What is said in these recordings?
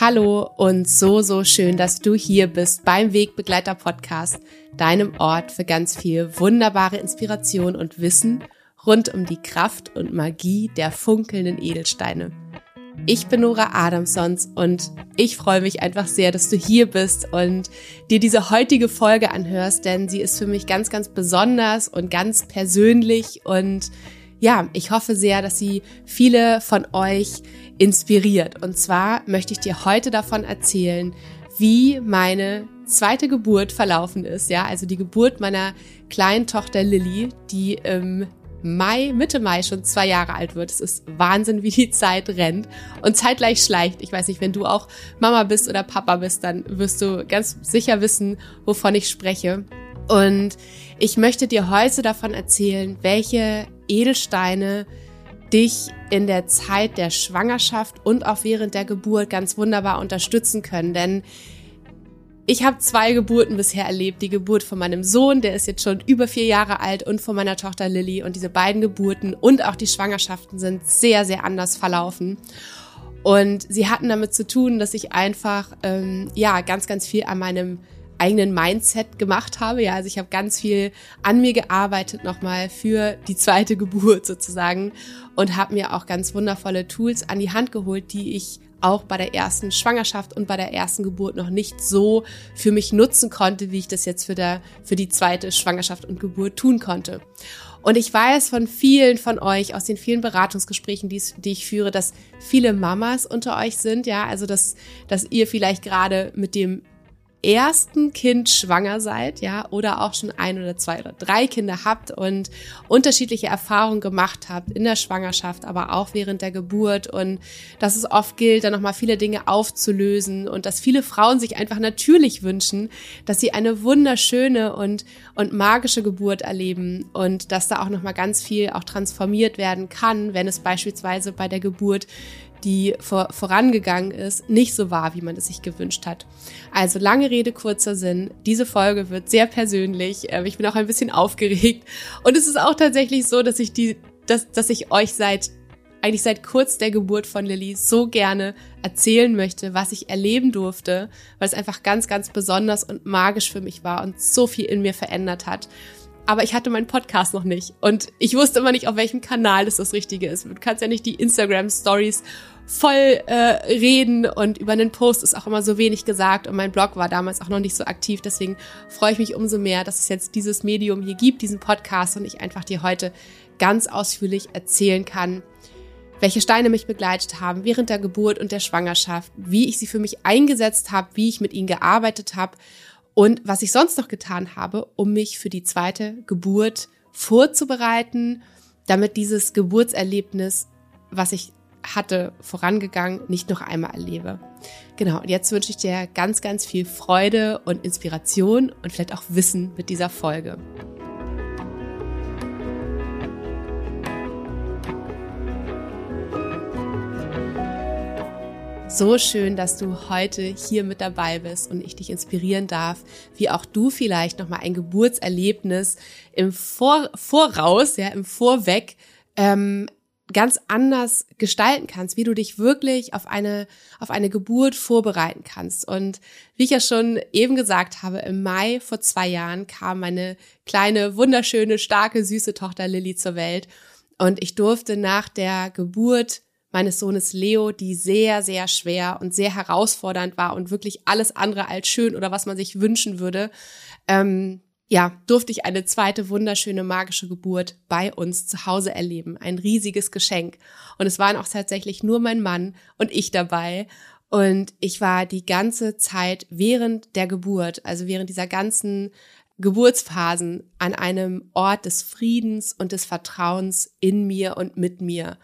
Hallo und so, so schön, dass du hier bist beim Wegbegleiter Podcast, deinem Ort für ganz viel wunderbare Inspiration und Wissen rund um die Kraft und Magie der funkelnden Edelsteine. Ich bin Nora Adamsons und ich freue mich einfach sehr, dass du hier bist und dir diese heutige Folge anhörst, denn sie ist für mich ganz, ganz besonders und ganz persönlich und ja, ich hoffe sehr, dass sie viele von euch inspiriert. Und zwar möchte ich dir heute davon erzählen, wie meine zweite Geburt verlaufen ist. Ja, also die Geburt meiner kleinen Tochter Lilly, die im Mai, Mitte Mai schon zwei Jahre alt wird. Es ist Wahnsinn, wie die Zeit rennt und zeitgleich schleicht. Ich weiß nicht, wenn du auch Mama bist oder Papa bist, dann wirst du ganz sicher wissen, wovon ich spreche. Und ich möchte dir heute davon erzählen, welche Edelsteine dich in der Zeit der Schwangerschaft und auch während der Geburt ganz wunderbar unterstützen können. Denn ich habe zwei Geburten bisher erlebt. Die Geburt von meinem Sohn, der ist jetzt schon über vier Jahre alt, und von meiner Tochter Lilly. Und diese beiden Geburten und auch die Schwangerschaften sind sehr, sehr anders verlaufen. Und sie hatten damit zu tun, dass ich einfach ähm, ja ganz, ganz viel an meinem eigenen Mindset gemacht habe. Ja, also ich habe ganz viel an mir gearbeitet nochmal für die zweite Geburt sozusagen und habe mir auch ganz wundervolle Tools an die Hand geholt, die ich auch bei der ersten Schwangerschaft und bei der ersten Geburt noch nicht so für mich nutzen konnte, wie ich das jetzt für, der, für die zweite Schwangerschaft und Geburt tun konnte. Und ich weiß von vielen von euch aus den vielen Beratungsgesprächen, die, ich führe, dass viele Mamas unter euch sind, ja, also dass, dass ihr vielleicht gerade mit dem ersten Kind schwanger seid, ja, oder auch schon ein oder zwei oder drei Kinder habt und unterschiedliche Erfahrungen gemacht habt in der Schwangerschaft, aber auch während der Geburt und dass es oft gilt, dann nochmal viele Dinge aufzulösen und dass viele Frauen sich einfach natürlich wünschen, dass sie eine wunderschöne und, und magische Geburt erleben und dass da auch nochmal ganz viel auch transformiert werden kann, wenn es beispielsweise bei der Geburt die vor, vorangegangen ist, nicht so war, wie man es sich gewünscht hat. Also lange Rede, kurzer Sinn. Diese Folge wird sehr persönlich. Ähm, ich bin auch ein bisschen aufgeregt. Und es ist auch tatsächlich so, dass ich die, dass, dass ich euch seit eigentlich seit kurz der Geburt von Lilly so gerne erzählen möchte, was ich erleben durfte, weil es einfach ganz, ganz besonders und magisch für mich war und so viel in mir verändert hat aber ich hatte meinen Podcast noch nicht und ich wusste immer nicht, auf welchem Kanal das das Richtige ist. Du kannst ja nicht die Instagram Stories voll äh, reden und über einen Post ist auch immer so wenig gesagt und mein Blog war damals auch noch nicht so aktiv. Deswegen freue ich mich umso mehr, dass es jetzt dieses Medium hier gibt, diesen Podcast und ich einfach dir heute ganz ausführlich erzählen kann, welche Steine mich begleitet haben während der Geburt und der Schwangerschaft, wie ich sie für mich eingesetzt habe, wie ich mit ihnen gearbeitet habe und was ich sonst noch getan habe, um mich für die zweite Geburt vorzubereiten, damit dieses Geburtserlebnis, was ich hatte, vorangegangen, nicht noch einmal erlebe. Genau, und jetzt wünsche ich dir ganz, ganz viel Freude und Inspiration und vielleicht auch Wissen mit dieser Folge. So schön, dass du heute hier mit dabei bist und ich dich inspirieren darf, wie auch du vielleicht nochmal ein Geburtserlebnis im Vor Voraus, ja, im Vorweg ähm, ganz anders gestalten kannst, wie du dich wirklich auf eine, auf eine Geburt vorbereiten kannst. Und wie ich ja schon eben gesagt habe, im Mai vor zwei Jahren kam meine kleine, wunderschöne, starke, süße Tochter Lilly zur Welt. Und ich durfte nach der Geburt meines Sohnes Leo, die sehr, sehr schwer und sehr herausfordernd war und wirklich alles andere als schön oder was man sich wünschen würde, ähm, ja, durfte ich eine zweite wunderschöne magische Geburt bei uns zu Hause erleben. Ein riesiges Geschenk. Und es waren auch tatsächlich nur mein Mann und ich dabei. Und ich war die ganze Zeit während der Geburt, also während dieser ganzen Geburtsphasen an einem Ort des Friedens und des Vertrauens in mir und mit mir.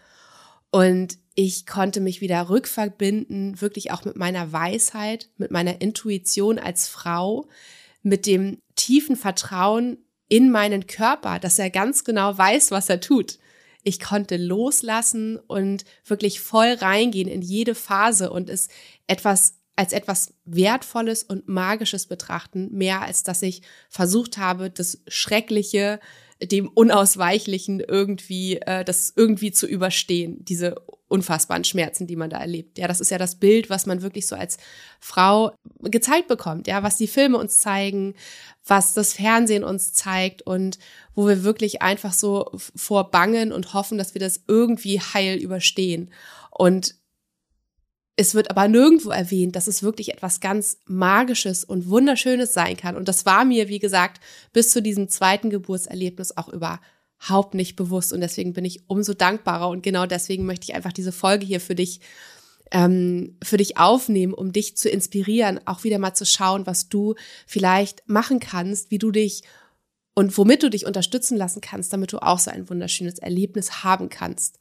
Und ich konnte mich wieder rückverbinden, wirklich auch mit meiner Weisheit, mit meiner Intuition als Frau, mit dem tiefen Vertrauen in meinen Körper, dass er ganz genau weiß, was er tut. Ich konnte loslassen und wirklich voll reingehen in jede Phase und es etwas als etwas Wertvolles und Magisches betrachten, mehr als dass ich versucht habe, das Schreckliche dem Unausweichlichen irgendwie, äh, das irgendwie zu überstehen, diese unfassbaren Schmerzen, die man da erlebt. Ja, das ist ja das Bild, was man wirklich so als Frau gezeigt bekommt, ja, was die Filme uns zeigen, was das Fernsehen uns zeigt und wo wir wirklich einfach so vorbangen und hoffen, dass wir das irgendwie heil überstehen. Und es wird aber nirgendwo erwähnt, dass es wirklich etwas ganz Magisches und Wunderschönes sein kann. Und das war mir, wie gesagt, bis zu diesem zweiten Geburtserlebnis auch überhaupt nicht bewusst. Und deswegen bin ich umso dankbarer. Und genau deswegen möchte ich einfach diese Folge hier für dich, ähm, für dich aufnehmen, um dich zu inspirieren, auch wieder mal zu schauen, was du vielleicht machen kannst, wie du dich und womit du dich unterstützen lassen kannst, damit du auch so ein wunderschönes Erlebnis haben kannst.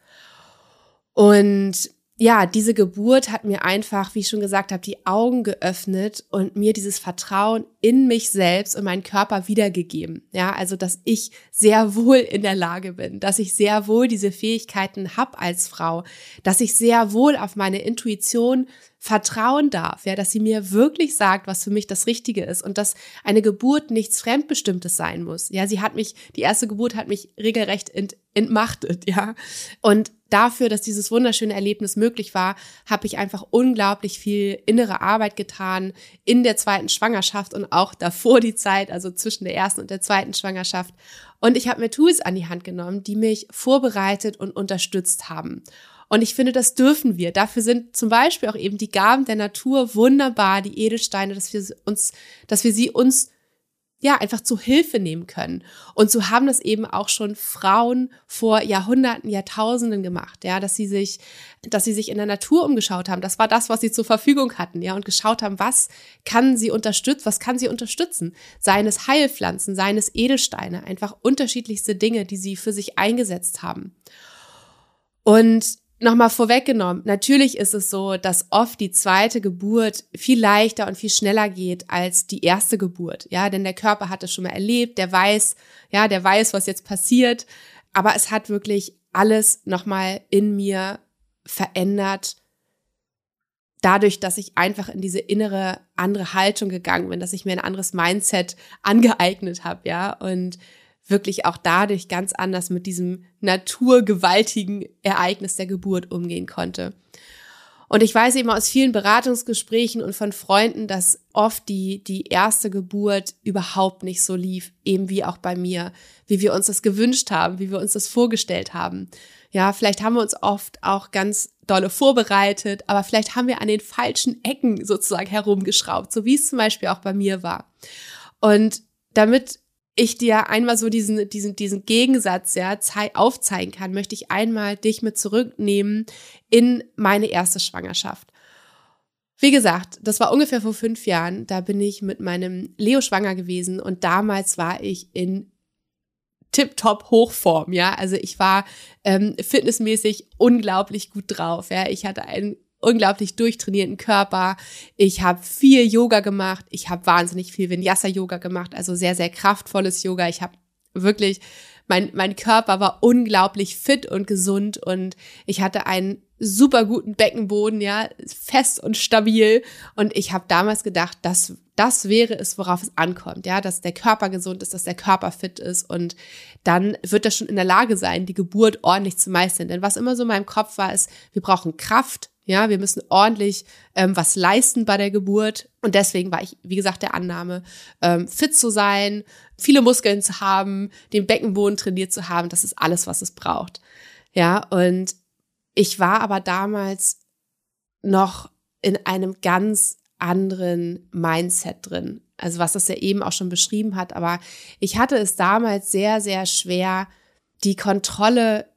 Und ja, diese Geburt hat mir einfach, wie ich schon gesagt habe, die Augen geöffnet und mir dieses Vertrauen in mich selbst und meinen Körper wiedergegeben. Ja, also dass ich sehr wohl in der Lage bin, dass ich sehr wohl diese Fähigkeiten habe als Frau, dass ich sehr wohl auf meine Intuition vertrauen darf, ja, dass sie mir wirklich sagt, was für mich das Richtige ist und dass eine Geburt nichts Fremdbestimmtes sein muss. Ja, sie hat mich, die erste Geburt hat mich regelrecht ent, entmachtet, ja. Und dafür, dass dieses wunderschöne Erlebnis möglich war, habe ich einfach unglaublich viel innere Arbeit getan in der zweiten Schwangerschaft und auch davor die Zeit, also zwischen der ersten und der zweiten Schwangerschaft. Und ich habe mir Tools an die Hand genommen, die mich vorbereitet und unterstützt haben. Und ich finde, das dürfen wir. Dafür sind zum Beispiel auch eben die Gaben der Natur wunderbar, die Edelsteine, dass wir uns, dass wir sie uns ja, einfach zu Hilfe nehmen können. Und so haben das eben auch schon Frauen vor Jahrhunderten, Jahrtausenden gemacht, ja, dass sie sich, dass sie sich in der Natur umgeschaut haben. Das war das, was sie zur Verfügung hatten, ja, und geschaut haben, was kann sie unterstützen, was kann sie unterstützen? Seien es Heilpflanzen, seien es Edelsteine, einfach unterschiedlichste Dinge, die sie für sich eingesetzt haben. Und Nochmal vorweggenommen, natürlich ist es so, dass oft die zweite Geburt viel leichter und viel schneller geht als die erste Geburt. Ja, denn der Körper hat es schon mal erlebt, der weiß, ja, der weiß, was jetzt passiert. Aber es hat wirklich alles nochmal in mir verändert, dadurch, dass ich einfach in diese innere andere Haltung gegangen bin, dass ich mir ein anderes Mindset angeeignet habe, ja, und wirklich auch dadurch ganz anders mit diesem naturgewaltigen Ereignis der Geburt umgehen konnte. Und ich weiß eben aus vielen Beratungsgesprächen und von Freunden, dass oft die, die erste Geburt überhaupt nicht so lief, eben wie auch bei mir, wie wir uns das gewünscht haben, wie wir uns das vorgestellt haben. Ja, vielleicht haben wir uns oft auch ganz dolle vorbereitet, aber vielleicht haben wir an den falschen Ecken sozusagen herumgeschraubt, so wie es zum Beispiel auch bei mir war. Und damit ich dir einmal so diesen, diesen, diesen Gegensatz ja, aufzeigen kann, möchte ich einmal dich mit zurücknehmen in meine erste Schwangerschaft. Wie gesagt, das war ungefähr vor fünf Jahren. Da bin ich mit meinem Leo schwanger gewesen und damals war ich in tip-top Hochform, ja. Also ich war ähm, fitnessmäßig unglaublich gut drauf, ja. Ich hatte einen unglaublich durchtrainierten Körper. Ich habe viel Yoga gemacht. Ich habe wahnsinnig viel Vinyasa-Yoga gemacht, also sehr, sehr kraftvolles Yoga. Ich habe wirklich, mein, mein Körper war unglaublich fit und gesund und ich hatte einen super guten Beckenboden, ja, fest und stabil. Und ich habe damals gedacht, das, das wäre es, worauf es ankommt, ja, dass der Körper gesund ist, dass der Körper fit ist und dann wird er schon in der Lage sein, die Geburt ordentlich zu meistern. Denn was immer so in meinem Kopf war, ist, wir brauchen Kraft, ja, wir müssen ordentlich ähm, was leisten bei der Geburt. Und deswegen war ich, wie gesagt, der Annahme, ähm, fit zu sein, viele Muskeln zu haben, den Beckenboden trainiert zu haben. Das ist alles, was es braucht. Ja, und ich war aber damals noch in einem ganz anderen Mindset drin. Also was das ja eben auch schon beschrieben hat. Aber ich hatte es damals sehr, sehr schwer, die Kontrolle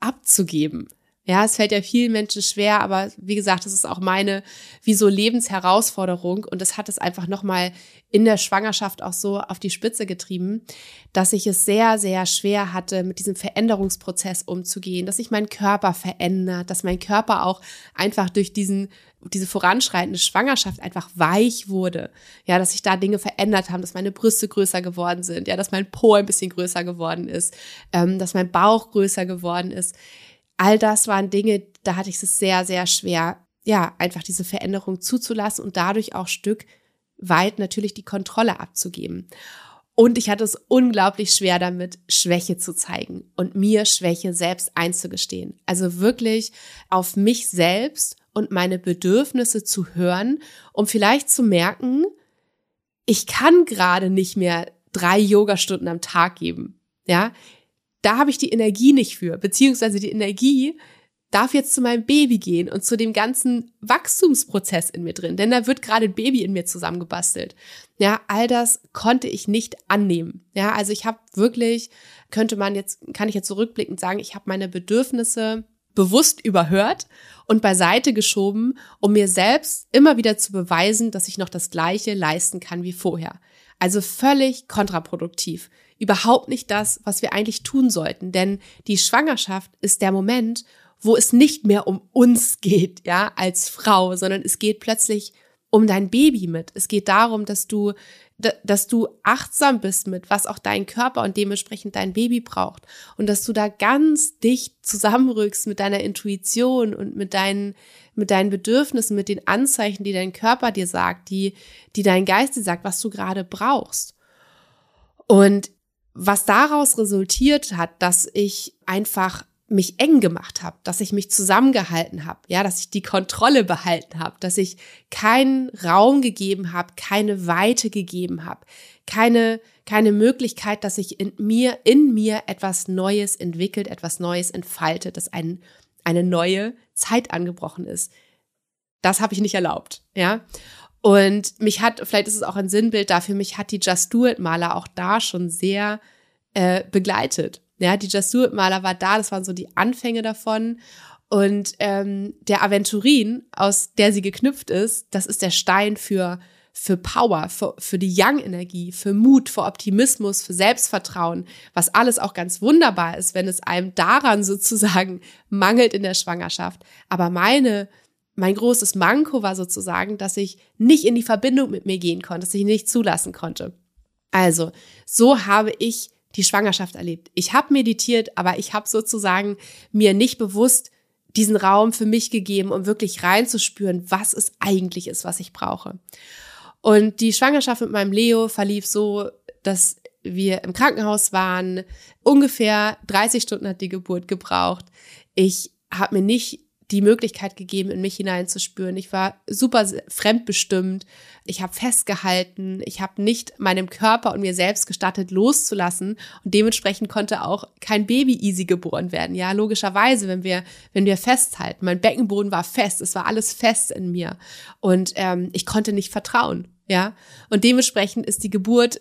abzugeben. Ja, es fällt ja vielen Menschen schwer, aber wie gesagt, das ist auch meine wie so Lebensherausforderung und das hat es einfach nochmal in der Schwangerschaft auch so auf die Spitze getrieben, dass ich es sehr, sehr schwer hatte, mit diesem Veränderungsprozess umzugehen, dass sich mein Körper verändert, dass mein Körper auch einfach durch diesen diese voranschreitende Schwangerschaft einfach weich wurde. Ja, dass sich da Dinge verändert haben, dass meine Brüste größer geworden sind, ja, dass mein Po ein bisschen größer geworden ist, ähm, dass mein Bauch größer geworden ist all das waren Dinge, da hatte ich es sehr, sehr schwer, ja, einfach diese Veränderung zuzulassen und dadurch auch Stück weit natürlich die Kontrolle abzugeben. Und ich hatte es unglaublich schwer damit, Schwäche zu zeigen und mir Schwäche selbst einzugestehen. Also wirklich auf mich selbst und meine Bedürfnisse zu hören, um vielleicht zu merken, ich kann gerade nicht mehr drei Yogastunden am Tag geben. Ja, da habe ich die Energie nicht für, beziehungsweise die Energie darf jetzt zu meinem Baby gehen und zu dem ganzen Wachstumsprozess in mir drin, denn da wird gerade ein Baby in mir zusammengebastelt. Ja, all das konnte ich nicht annehmen. Ja, also ich habe wirklich, könnte man jetzt, kann ich jetzt zurückblickend sagen, ich habe meine Bedürfnisse bewusst überhört und beiseite geschoben, um mir selbst immer wieder zu beweisen, dass ich noch das Gleiche leisten kann wie vorher. Also völlig kontraproduktiv. Überhaupt nicht das, was wir eigentlich tun sollten, denn die Schwangerschaft ist der Moment, wo es nicht mehr um uns geht, ja, als Frau, sondern es geht plötzlich um dein Baby mit. Es geht darum, dass du, dass du achtsam bist mit, was auch dein Körper und dementsprechend dein Baby braucht. Und dass du da ganz dicht zusammenrückst mit deiner Intuition und mit deinen, mit deinen Bedürfnissen, mit den Anzeichen, die dein Körper dir sagt, die, die dein Geist dir sagt, was du gerade brauchst. Und was daraus resultiert hat, dass ich einfach mich eng gemacht habe, dass ich mich zusammengehalten habe, ja, dass ich die Kontrolle behalten habe, dass ich keinen Raum gegeben habe, keine Weite gegeben habe, keine keine Möglichkeit, dass sich in mir in mir etwas Neues entwickelt, etwas Neues entfaltet, dass ein, eine neue Zeit angebrochen ist. Das habe ich nicht erlaubt, ja. Und mich hat, vielleicht ist es auch ein Sinnbild dafür, mich hat die Just Do It Maler auch da schon sehr äh, begleitet. Ja, die Jasur-Maler war da, das waren so die Anfänge davon. Und ähm, der Aventurin, aus der sie geknüpft ist, das ist der Stein für, für Power, für, für die Young-Energie, für Mut, für Optimismus, für Selbstvertrauen, was alles auch ganz wunderbar ist, wenn es einem daran sozusagen mangelt in der Schwangerschaft. Aber meine, mein großes Manko war sozusagen, dass ich nicht in die Verbindung mit mir gehen konnte, dass ich nicht zulassen konnte. Also, so habe ich die Schwangerschaft erlebt. Ich habe meditiert, aber ich habe sozusagen mir nicht bewusst diesen Raum für mich gegeben, um wirklich reinzuspüren, was es eigentlich ist, was ich brauche. Und die Schwangerschaft mit meinem Leo verlief so, dass wir im Krankenhaus waren. Ungefähr 30 Stunden hat die Geburt gebraucht. Ich habe mir nicht die Möglichkeit gegeben, in mich hineinzuspüren. Ich war super fremdbestimmt. Ich habe festgehalten. Ich habe nicht meinem Körper und mir selbst gestattet, loszulassen. Und dementsprechend konnte auch kein Baby easy geboren werden. Ja, logischerweise, wenn wir, wenn wir festhalten. Mein Beckenboden war fest. Es war alles fest in mir. Und ähm, ich konnte nicht vertrauen. Ja, und dementsprechend ist die Geburt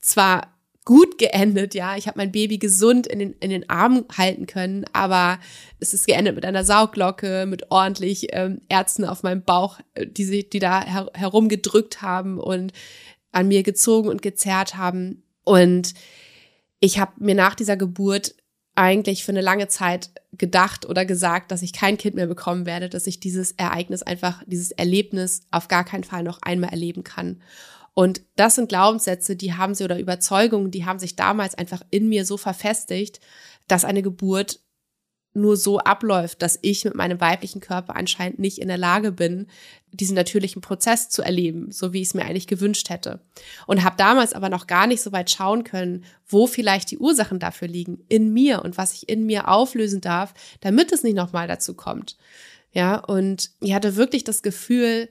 zwar gut geendet, ja. Ich habe mein Baby gesund in den, in den Armen halten können, aber es ist geendet mit einer Sauglocke, mit ordentlich ähm, Ärzten auf meinem Bauch, äh, die, sie, die da her herumgedrückt haben und an mir gezogen und gezerrt haben. Und ich habe mir nach dieser Geburt eigentlich für eine lange Zeit gedacht oder gesagt, dass ich kein Kind mehr bekommen werde, dass ich dieses Ereignis einfach, dieses Erlebnis auf gar keinen Fall noch einmal erleben kann. Und das sind Glaubenssätze, die haben sie oder Überzeugungen, die haben sich damals einfach in mir so verfestigt, dass eine Geburt nur so abläuft, dass ich mit meinem weiblichen Körper anscheinend nicht in der Lage bin, diesen natürlichen Prozess zu erleben, so wie ich es mir eigentlich gewünscht hätte. Und habe damals aber noch gar nicht so weit schauen können, wo vielleicht die Ursachen dafür liegen, in mir und was ich in mir auflösen darf, damit es nicht nochmal dazu kommt. Ja, und ich hatte wirklich das Gefühl,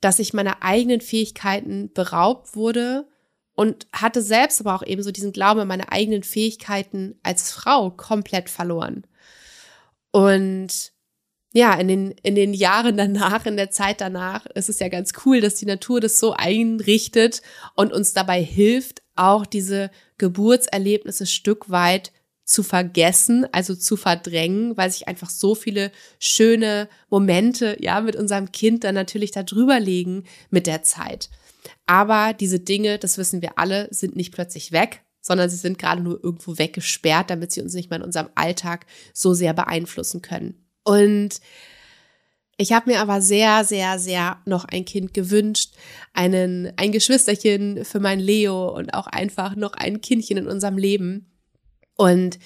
dass ich meiner eigenen Fähigkeiten beraubt wurde und hatte selbst aber auch eben so diesen Glauben an meine eigenen Fähigkeiten als Frau komplett verloren. Und ja, in den, in den Jahren danach, in der Zeit danach, ist es ja ganz cool, dass die Natur das so einrichtet und uns dabei hilft, auch diese Geburtserlebnisse Stück weit zu vergessen, also zu verdrängen, weil sich einfach so viele schöne Momente, ja, mit unserem Kind dann natürlich da drüber legen mit der Zeit. Aber diese Dinge, das wissen wir alle, sind nicht plötzlich weg, sondern sie sind gerade nur irgendwo weggesperrt, damit sie uns nicht mehr in unserem Alltag so sehr beeinflussen können. Und ich habe mir aber sehr, sehr, sehr noch ein Kind gewünscht, einen, ein Geschwisterchen für mein Leo und auch einfach noch ein Kindchen in unserem Leben. Und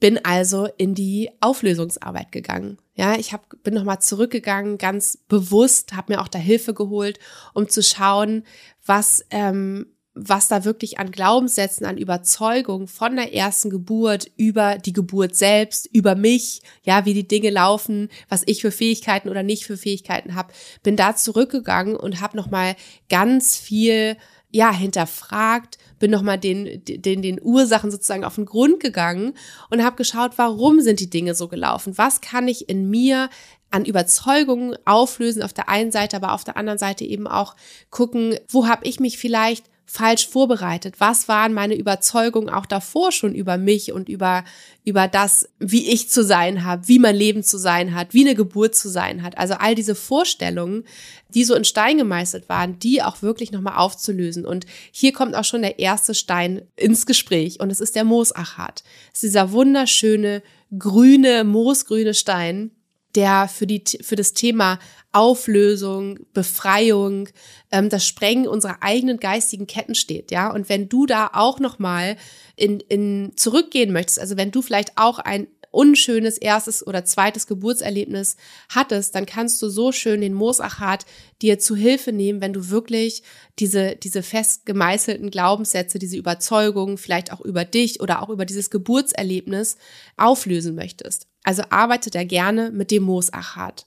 bin also in die Auflösungsarbeit gegangen. Ja, ich hab, bin nochmal zurückgegangen, ganz bewusst, habe mir auch da Hilfe geholt, um zu schauen, was, ähm, was da wirklich an Glaubenssätzen, an Überzeugung von der ersten Geburt über die Geburt selbst, über mich, ja, wie die Dinge laufen, was ich für Fähigkeiten oder nicht für Fähigkeiten habe, bin da zurückgegangen und habe noch mal ganz viel ja hinterfragt, bin noch mal den den den Ursachen sozusagen auf den Grund gegangen und habe geschaut, warum sind die Dinge so gelaufen? Was kann ich in mir an Überzeugungen auflösen auf der einen Seite, aber auf der anderen Seite eben auch gucken, wo habe ich mich vielleicht falsch vorbereitet? Was waren meine Überzeugungen auch davor schon über mich und über, über das, wie ich zu sein habe, wie mein Leben zu sein hat, wie eine Geburt zu sein hat? Also all diese Vorstellungen, die so in Stein gemeißelt waren, die auch wirklich nochmal aufzulösen. Und hier kommt auch schon der erste Stein ins Gespräch und es ist der Moosachat. Es ist dieser wunderschöne, grüne, moosgrüne Stein, der für, die, für das Thema Auflösung, Befreiung, ähm, das Sprengen unserer eigenen geistigen Ketten steht, ja. Und wenn du da auch nochmal in, in zurückgehen möchtest, also wenn du vielleicht auch ein unschönes erstes oder zweites Geburtserlebnis hattest, dann kannst du so schön den Moosachat dir zu Hilfe nehmen, wenn du wirklich diese, diese fest gemeißelten Glaubenssätze, diese Überzeugungen, vielleicht auch über dich oder auch über dieses Geburtserlebnis auflösen möchtest. Also arbeite da gerne mit dem Moosachat.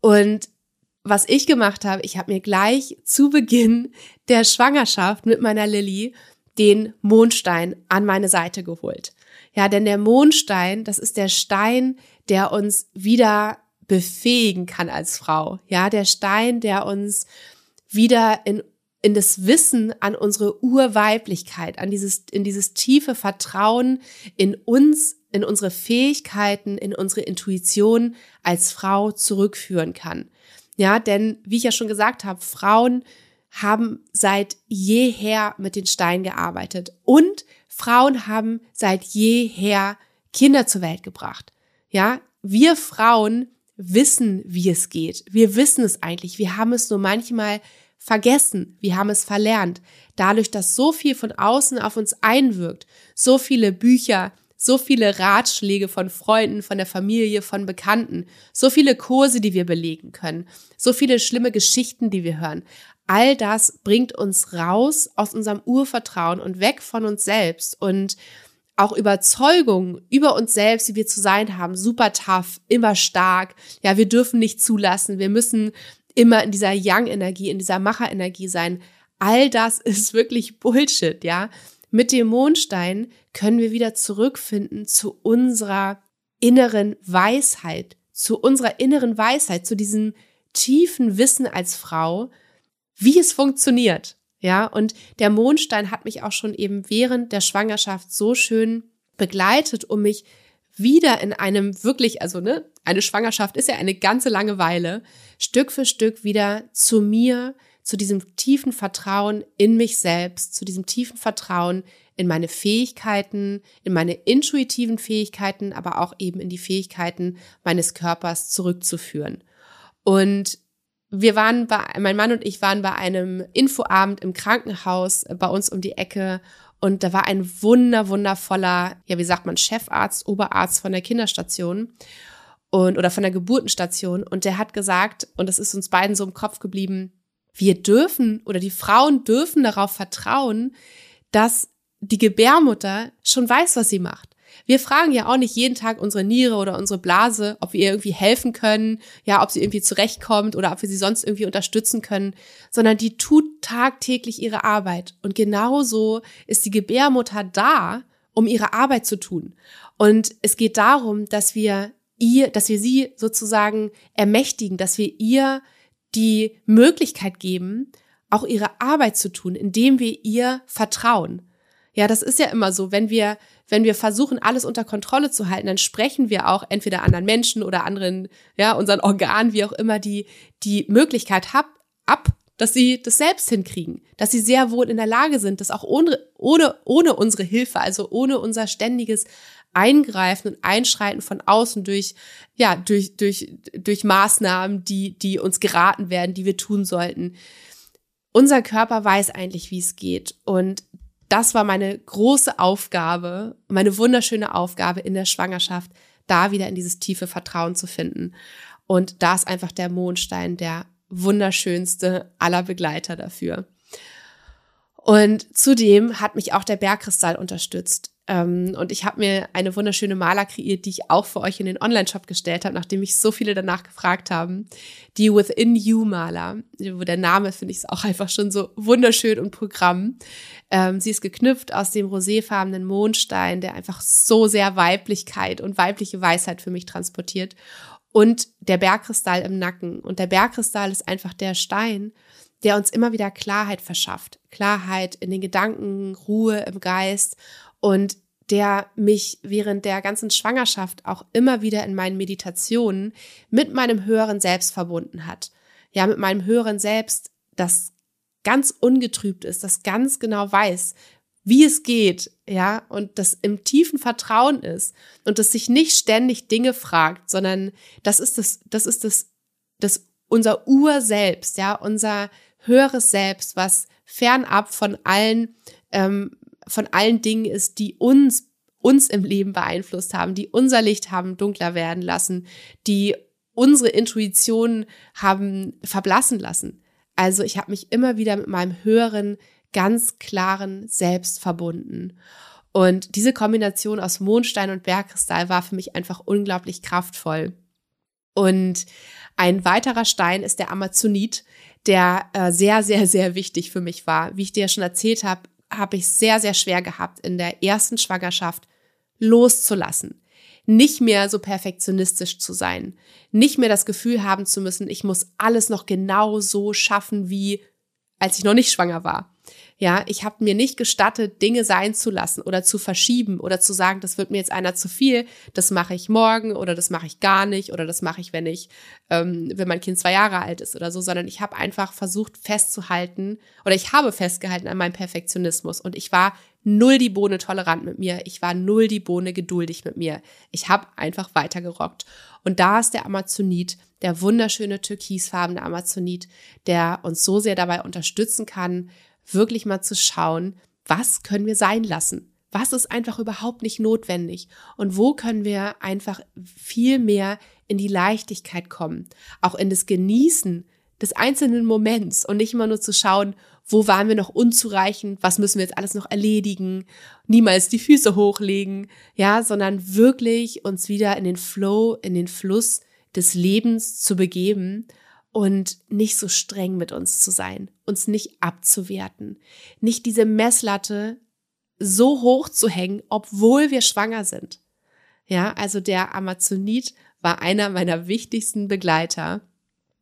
Und was ich gemacht habe, ich habe mir gleich zu Beginn der Schwangerschaft mit meiner Lilly den Mondstein an meine Seite geholt. Ja, denn der Mondstein, das ist der Stein, der uns wieder befähigen kann als Frau. Ja, der Stein, der uns wieder in in das Wissen an unsere Urweiblichkeit, an dieses, in dieses tiefe Vertrauen in uns, in unsere Fähigkeiten, in unsere Intuition als Frau zurückführen kann. Ja, denn wie ich ja schon gesagt habe, Frauen haben seit jeher mit den Steinen gearbeitet und Frauen haben seit jeher Kinder zur Welt gebracht. Ja, wir Frauen wissen, wie es geht. Wir wissen es eigentlich. Wir haben es nur manchmal vergessen. Wir haben es verlernt. Dadurch, dass so viel von außen auf uns einwirkt, so viele Bücher, so viele Ratschläge von Freunden, von der Familie, von Bekannten, so viele Kurse, die wir belegen können, so viele schlimme Geschichten, die wir hören. All das bringt uns raus aus unserem Urvertrauen und weg von uns selbst und auch Überzeugung über uns selbst, wie wir zu sein haben, super tough, immer stark. Ja, wir dürfen nicht zulassen. Wir müssen immer in dieser Yang-Energie, in dieser Macher-Energie sein. All das ist wirklich Bullshit, ja. Mit dem Mondstein können wir wieder zurückfinden zu unserer inneren Weisheit, zu unserer inneren Weisheit, zu diesem tiefen Wissen als Frau, wie es funktioniert. Ja, und der Mondstein hat mich auch schon eben während der Schwangerschaft so schön begleitet, um mich wieder in einem wirklich, also ne, eine Schwangerschaft ist ja eine ganze lange Weile, Stück für Stück wieder zu mir, zu diesem tiefen Vertrauen in mich selbst, zu diesem tiefen Vertrauen in meine Fähigkeiten, in meine intuitiven Fähigkeiten, aber auch eben in die Fähigkeiten meines Körpers zurückzuführen. Und wir waren bei, mein Mann und ich waren bei einem Infoabend im Krankenhaus bei uns um die Ecke und da war ein wunder, wundervoller, ja, wie sagt man, Chefarzt, Oberarzt von der Kinderstation und, oder von der Geburtenstation. Und der hat gesagt, und das ist uns beiden so im Kopf geblieben, wir dürfen oder die Frauen dürfen darauf vertrauen, dass die Gebärmutter schon weiß, was sie macht. Wir fragen ja auch nicht jeden Tag unsere Niere oder unsere Blase, ob wir ihr irgendwie helfen können, ja, ob sie irgendwie zurechtkommt oder ob wir sie sonst irgendwie unterstützen können, sondern die tut tagtäglich ihre Arbeit. Und genauso ist die Gebärmutter da, um ihre Arbeit zu tun. Und es geht darum, dass wir ihr, dass wir sie sozusagen ermächtigen, dass wir ihr die Möglichkeit geben, auch ihre Arbeit zu tun, indem wir ihr vertrauen. Ja, das ist ja immer so, wenn wir wenn wir versuchen, alles unter Kontrolle zu halten, dann sprechen wir auch entweder anderen Menschen oder anderen, ja, unseren Organen, wie auch immer, die die Möglichkeit hab, ab, dass sie das selbst hinkriegen, dass sie sehr wohl in der Lage sind, das auch ohne, ohne, ohne unsere Hilfe, also ohne unser ständiges Eingreifen und Einschreiten von außen durch, ja, durch, durch, durch Maßnahmen, die, die uns geraten werden, die wir tun sollten. Unser Körper weiß eigentlich, wie es geht. Und das war meine große Aufgabe, meine wunderschöne Aufgabe in der Schwangerschaft, da wieder in dieses tiefe Vertrauen zu finden. Und da ist einfach der Mondstein der wunderschönste aller Begleiter dafür. Und zudem hat mich auch der Bergkristall unterstützt. Ähm, und ich habe mir eine wunderschöne Maler kreiert, die ich auch für euch in den Online-Shop gestellt habe, nachdem mich so viele danach gefragt haben. Die Within You Maler, wo der Name finde ich auch einfach schon so wunderschön und Programm. Ähm, sie ist geknüpft aus dem roséfarbenen Mondstein, der einfach so sehr Weiblichkeit und weibliche Weisheit für mich transportiert. Und der Bergkristall im Nacken. Und der Bergkristall ist einfach der Stein, der uns immer wieder Klarheit verschafft. Klarheit in den Gedanken, Ruhe im Geist und der mich während der ganzen Schwangerschaft auch immer wieder in meinen Meditationen mit meinem höheren Selbst verbunden hat. Ja, mit meinem höheren Selbst, das ganz ungetrübt ist, das ganz genau weiß, wie es geht, ja, und das im tiefen Vertrauen ist und das sich nicht ständig Dinge fragt, sondern das ist das, das ist das, das unser Urselbst, ja, unser höheres Selbst, was fernab von allen ähm, von allen Dingen ist, die uns, uns im Leben beeinflusst haben, die unser Licht haben dunkler werden lassen, die unsere Intuition haben verblassen lassen. Also ich habe mich immer wieder mit meinem höheren, ganz klaren Selbst verbunden. Und diese Kombination aus Mondstein und Bergkristall war für mich einfach unglaublich kraftvoll. Und ein weiterer Stein ist der Amazonit, der äh, sehr, sehr, sehr wichtig für mich war. Wie ich dir schon erzählt habe, habe ich sehr, sehr schwer gehabt, in der ersten Schwangerschaft loszulassen. Nicht mehr so perfektionistisch zu sein. Nicht mehr das Gefühl haben zu müssen, ich muss alles noch genau so schaffen, wie als ich noch nicht schwanger war. Ja, ich habe mir nicht gestattet, Dinge sein zu lassen oder zu verschieben oder zu sagen, das wird mir jetzt einer zu viel, das mache ich morgen oder das mache ich gar nicht oder das mache ich, wenn ich, ähm, wenn mein Kind zwei Jahre alt ist oder so, sondern ich habe einfach versucht festzuhalten oder ich habe festgehalten an meinem Perfektionismus und ich war null die Bohne tolerant mit mir, ich war null die Bohne geduldig mit mir. Ich habe einfach weitergerockt. Und da ist der Amazonit, der wunderschöne türkisfarbene Amazonit, der uns so sehr dabei unterstützen kann, wirklich mal zu schauen, was können wir sein lassen? Was ist einfach überhaupt nicht notwendig? Und wo können wir einfach viel mehr in die Leichtigkeit kommen? Auch in das Genießen des einzelnen Moments und nicht immer nur zu schauen, wo waren wir noch unzureichend, was müssen wir jetzt alles noch erledigen, niemals die Füße hochlegen, ja, sondern wirklich uns wieder in den Flow, in den Fluss des Lebens zu begeben und nicht so streng mit uns zu sein, uns nicht abzuwerten, nicht diese Messlatte so hoch zu hängen, obwohl wir schwanger sind. Ja, also der Amazonit war einer meiner wichtigsten Begleiter,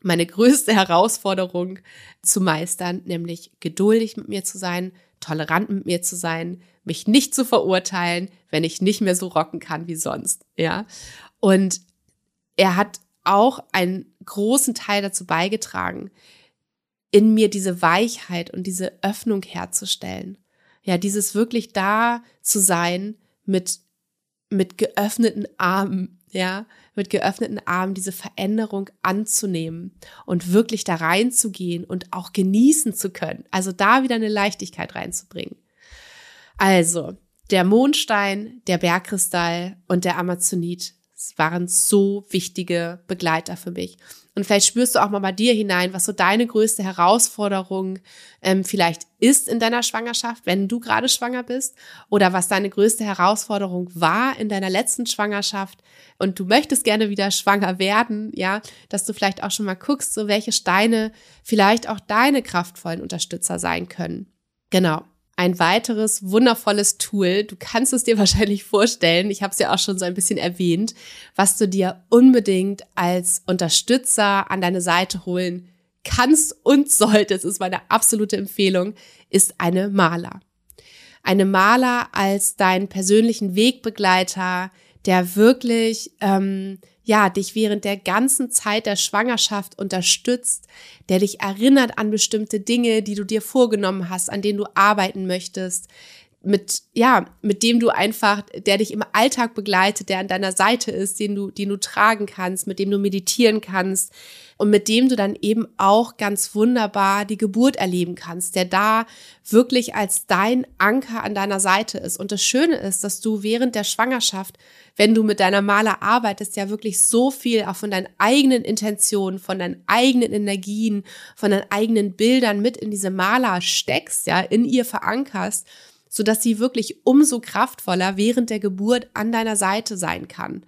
meine größte Herausforderung zu meistern, nämlich geduldig mit mir zu sein, tolerant mit mir zu sein, mich nicht zu verurteilen, wenn ich nicht mehr so rocken kann wie sonst, ja. Und er hat auch einen großen Teil dazu beigetragen, in mir diese Weichheit und diese Öffnung herzustellen. Ja, dieses wirklich da zu sein mit, mit geöffneten Armen, ja, mit geöffneten Armen diese Veränderung anzunehmen und wirklich da reinzugehen und auch genießen zu können. Also da wieder eine Leichtigkeit reinzubringen. Also, der Mondstein, der Bergkristall und der Amazonit waren so wichtige Begleiter für mich. Und vielleicht spürst du auch mal bei dir hinein, was so deine größte Herausforderung ähm, vielleicht ist in deiner Schwangerschaft, wenn du gerade schwanger bist, oder was deine größte Herausforderung war in deiner letzten Schwangerschaft und du möchtest gerne wieder schwanger werden, ja, dass du vielleicht auch schon mal guckst, so welche Steine vielleicht auch deine kraftvollen Unterstützer sein können. Genau ein weiteres wundervolles Tool. Du kannst es dir wahrscheinlich vorstellen, ich habe es ja auch schon so ein bisschen erwähnt, was du dir unbedingt als Unterstützer an deine Seite holen kannst und solltest, ist meine absolute Empfehlung, ist eine Maler. Eine Maler als deinen persönlichen Wegbegleiter, der wirklich ähm, ja, dich während der ganzen Zeit der Schwangerschaft unterstützt, der dich erinnert an bestimmte Dinge, die du dir vorgenommen hast, an denen du arbeiten möchtest, mit, ja, mit dem du einfach, der dich im Alltag begleitet, der an deiner Seite ist, den du, den du tragen kannst, mit dem du meditieren kannst und mit dem du dann eben auch ganz wunderbar die Geburt erleben kannst, der da wirklich als dein Anker an deiner Seite ist. Und das Schöne ist, dass du während der Schwangerschaft, wenn du mit deiner Maler arbeitest, ja wirklich so viel auch von deinen eigenen Intentionen, von deinen eigenen Energien, von deinen eigenen Bildern mit in diese Maler steckst, ja, in ihr verankerst so dass sie wirklich umso kraftvoller während der Geburt an deiner Seite sein kann.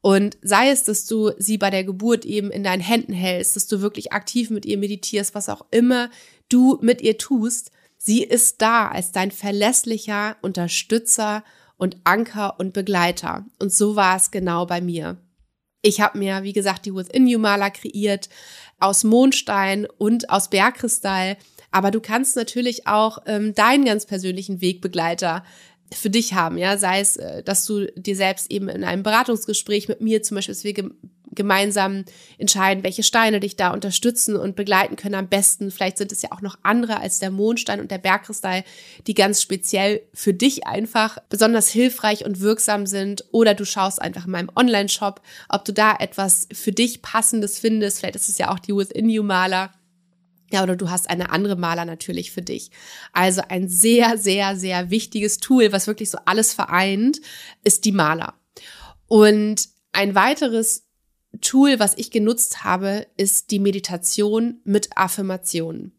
Und sei es, dass du sie bei der Geburt eben in deinen Händen hältst, dass du wirklich aktiv mit ihr meditierst, was auch immer du mit ihr tust, sie ist da als dein verlässlicher Unterstützer und Anker und Begleiter. Und so war es genau bei mir. Ich habe mir, wie gesagt, die Within You Maler kreiert aus Mondstein und aus Bergkristall aber du kannst natürlich auch ähm, deinen ganz persönlichen Wegbegleiter für dich haben, ja, sei es, äh, dass du dir selbst eben in einem Beratungsgespräch mit mir zum Beispiel, dass wir gemeinsam entscheiden, welche Steine dich da unterstützen und begleiten können am besten. Vielleicht sind es ja auch noch andere als der Mondstein und der Bergkristall, die ganz speziell für dich einfach besonders hilfreich und wirksam sind. Oder du schaust einfach in meinem Online-Shop, ob du da etwas für dich passendes findest. Vielleicht ist es ja auch die Within You Maler ja, oder du hast eine andere Maler natürlich für dich. Also ein sehr, sehr, sehr wichtiges Tool, was wirklich so alles vereint, ist die Maler. Und ein weiteres Tool, was ich genutzt habe, ist die Meditation mit Affirmationen.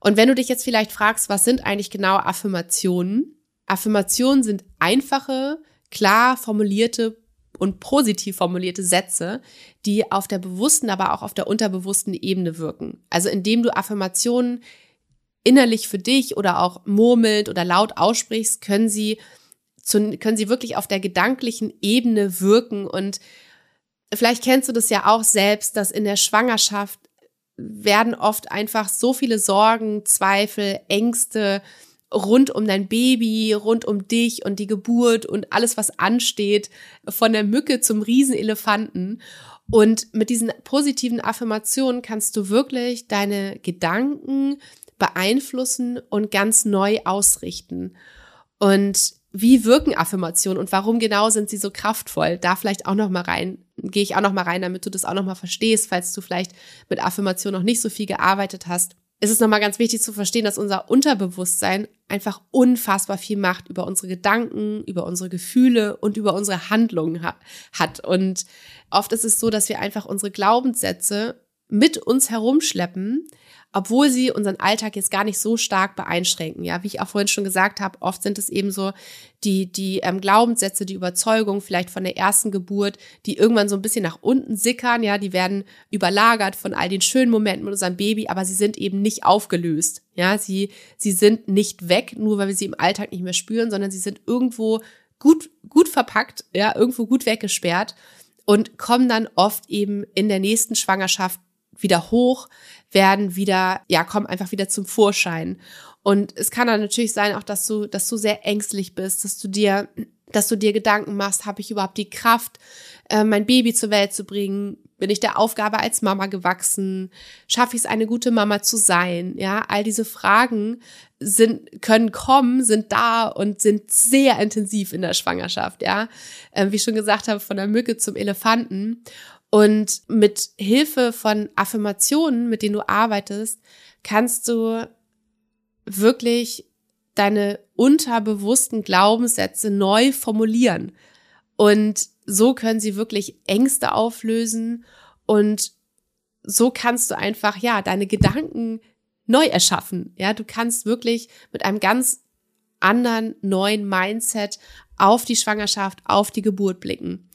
Und wenn du dich jetzt vielleicht fragst, was sind eigentlich genau Affirmationen? Affirmationen sind einfache, klar formulierte und positiv formulierte Sätze, die auf der bewussten, aber auch auf der unterbewussten Ebene wirken. Also indem du Affirmationen innerlich für dich oder auch murmelt oder laut aussprichst, können sie, zu, können sie wirklich auf der gedanklichen Ebene wirken. Und vielleicht kennst du das ja auch selbst, dass in der Schwangerschaft werden oft einfach so viele Sorgen, Zweifel, Ängste, rund um dein Baby, rund um dich und die Geburt und alles, was ansteht, von der Mücke zum Riesenelefanten. Und mit diesen positiven Affirmationen kannst du wirklich deine Gedanken beeinflussen und ganz neu ausrichten. Und wie wirken Affirmationen und warum genau sind sie so kraftvoll? Da vielleicht auch noch mal rein, gehe ich auch noch mal rein, damit du das auch noch mal verstehst, falls du vielleicht mit Affirmationen noch nicht so viel gearbeitet hast ist es nochmal ganz wichtig zu verstehen, dass unser Unterbewusstsein einfach unfassbar viel Macht über unsere Gedanken, über unsere Gefühle und über unsere Handlungen ha hat. Und oft ist es so, dass wir einfach unsere Glaubenssätze mit uns herumschleppen, obwohl sie unseren Alltag jetzt gar nicht so stark beeinschränken. Ja, wie ich auch vorhin schon gesagt habe, oft sind es eben so die, die ähm, Glaubenssätze, die Überzeugung vielleicht von der ersten Geburt, die irgendwann so ein bisschen nach unten sickern. Ja, die werden überlagert von all den schönen Momenten mit unserem Baby, aber sie sind eben nicht aufgelöst. Ja, sie, sie sind nicht weg, nur weil wir sie im Alltag nicht mehr spüren, sondern sie sind irgendwo gut, gut verpackt, ja, irgendwo gut weggesperrt und kommen dann oft eben in der nächsten Schwangerschaft wieder hoch, werden wieder, ja, kommen einfach wieder zum Vorschein. Und es kann dann natürlich sein, auch dass du, dass du sehr ängstlich bist, dass du dir, dass du dir Gedanken machst, habe ich überhaupt die Kraft, äh, mein Baby zur Welt zu bringen? Bin ich der Aufgabe als Mama gewachsen? Schaffe ich es, eine gute Mama zu sein? Ja, all diese Fragen sind, können kommen, sind da und sind sehr intensiv in der Schwangerschaft. Ja, äh, wie ich schon gesagt habe, von der Mücke zum Elefanten. Und mit Hilfe von Affirmationen, mit denen du arbeitest, kannst du wirklich deine unterbewussten Glaubenssätze neu formulieren. Und so können sie wirklich Ängste auflösen und so kannst du einfach, ja, deine Gedanken neu erschaffen. Ja, du kannst wirklich mit einem ganz anderen neuen Mindset auf die Schwangerschaft, auf die Geburt blicken.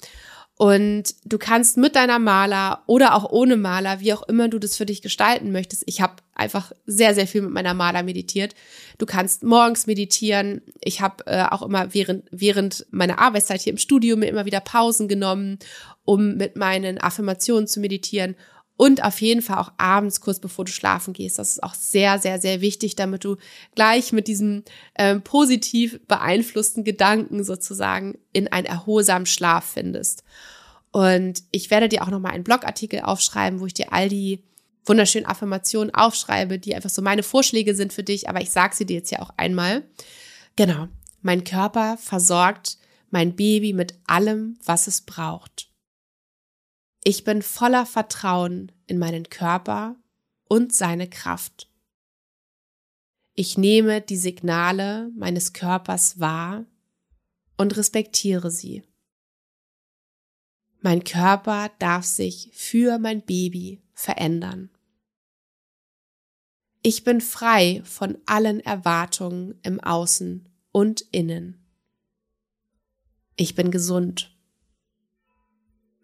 Und du kannst mit deiner Maler oder auch ohne Maler, wie auch immer du das für dich gestalten möchtest. Ich habe einfach sehr, sehr viel mit meiner Maler meditiert. Du kannst morgens meditieren. Ich habe äh, auch immer während, während meiner Arbeitszeit hier im Studio mir immer wieder Pausen genommen, um mit meinen Affirmationen zu meditieren und auf jeden Fall auch abends, kurz bevor du schlafen gehst. Das ist auch sehr, sehr, sehr wichtig, damit du gleich mit diesem ähm, positiv beeinflussten Gedanken sozusagen in einen erholsamen Schlaf findest. Und ich werde dir auch nochmal einen Blogartikel aufschreiben, wo ich dir all die wunderschönen Affirmationen aufschreibe, die einfach so meine Vorschläge sind für dich, aber ich sage sie dir jetzt ja auch einmal. Genau, mein Körper versorgt mein Baby mit allem, was es braucht. Ich bin voller Vertrauen in meinen Körper und seine Kraft. Ich nehme die Signale meines Körpers wahr und respektiere sie. Mein Körper darf sich für mein Baby verändern. Ich bin frei von allen Erwartungen im Außen und Innen. Ich bin gesund.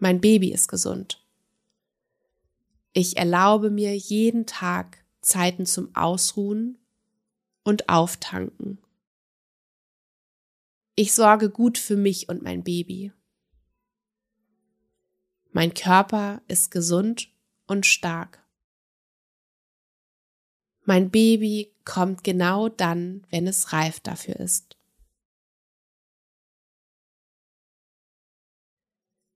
Mein Baby ist gesund. Ich erlaube mir jeden Tag Zeiten zum Ausruhen und Auftanken. Ich sorge gut für mich und mein Baby. Mein Körper ist gesund und stark. Mein Baby kommt genau dann, wenn es reif dafür ist.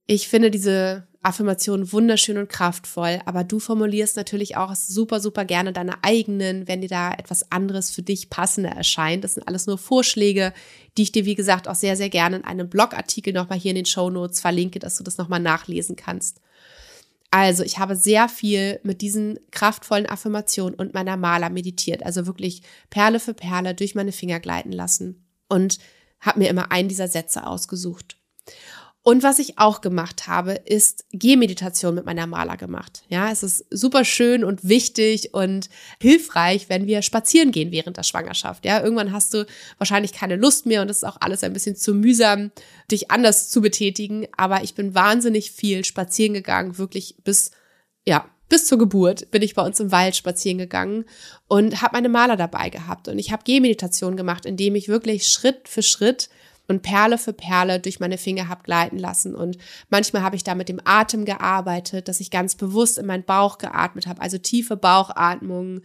Ich finde diese Affirmation wunderschön und kraftvoll, aber du formulierst natürlich auch super, super gerne deine eigenen, wenn dir da etwas anderes für dich passender erscheint. Das sind alles nur Vorschläge, die ich dir, wie gesagt, auch sehr, sehr gerne in einem Blogartikel nochmal hier in den Show Notes verlinke, dass du das nochmal nachlesen kannst. Also, ich habe sehr viel mit diesen kraftvollen Affirmationen und meiner Maler meditiert, also wirklich Perle für Perle durch meine Finger gleiten lassen und habe mir immer einen dieser Sätze ausgesucht. Und was ich auch gemacht habe, ist Gehmeditation mit meiner Maler gemacht. Ja, es ist super schön und wichtig und hilfreich, wenn wir spazieren gehen während der Schwangerschaft. Ja, irgendwann hast du wahrscheinlich keine Lust mehr und es ist auch alles ein bisschen zu mühsam, dich anders zu betätigen. Aber ich bin wahnsinnig viel spazieren gegangen, wirklich bis, ja, bis zur Geburt bin ich bei uns im Wald spazieren gegangen und habe meine Maler dabei gehabt. Und ich habe Gehmeditation gemacht, indem ich wirklich Schritt für Schritt und Perle für Perle durch meine Finger habe gleiten lassen. Und manchmal habe ich da mit dem Atem gearbeitet, dass ich ganz bewusst in meinen Bauch geatmet habe, also tiefe Bauchatmung.